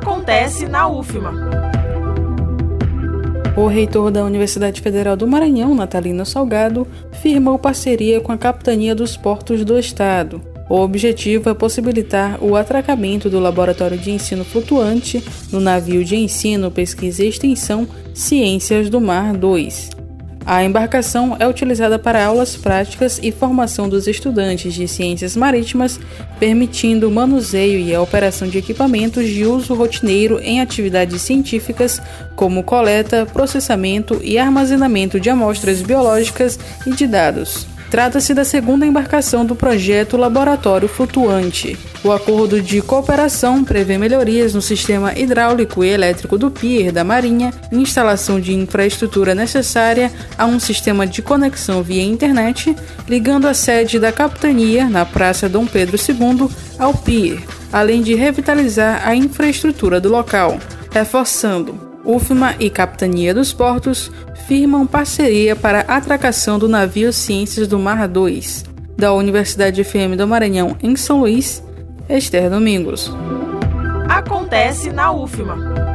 Acontece na UFMA. O reitor da Universidade Federal do Maranhão, Natalino Salgado, firmou parceria com a Capitania dos Portos do Estado. O objetivo é possibilitar o atracamento do Laboratório de Ensino Flutuante no navio de ensino, pesquisa e extensão Ciências do Mar 2. A embarcação é utilizada para aulas práticas e formação dos estudantes de ciências marítimas, permitindo o manuseio e a operação de equipamentos de uso rotineiro em atividades científicas, como coleta, processamento e armazenamento de amostras biológicas e de dados. Trata-se da segunda embarcação do projeto Laboratório Flutuante. O acordo de cooperação prevê melhorias no sistema hidráulico e elétrico do pier da Marinha, instalação de infraestrutura necessária a um sistema de conexão via internet, ligando a sede da capitania na Praça Dom Pedro II ao pier, além de revitalizar a infraestrutura do local, reforçando UFMA e Capitania dos Portos firmam parceria para atracação do navio Ciências do Mar 2, da Universidade FM do Maranhão, em São Luís, Esther Domingos. Acontece na UFMA.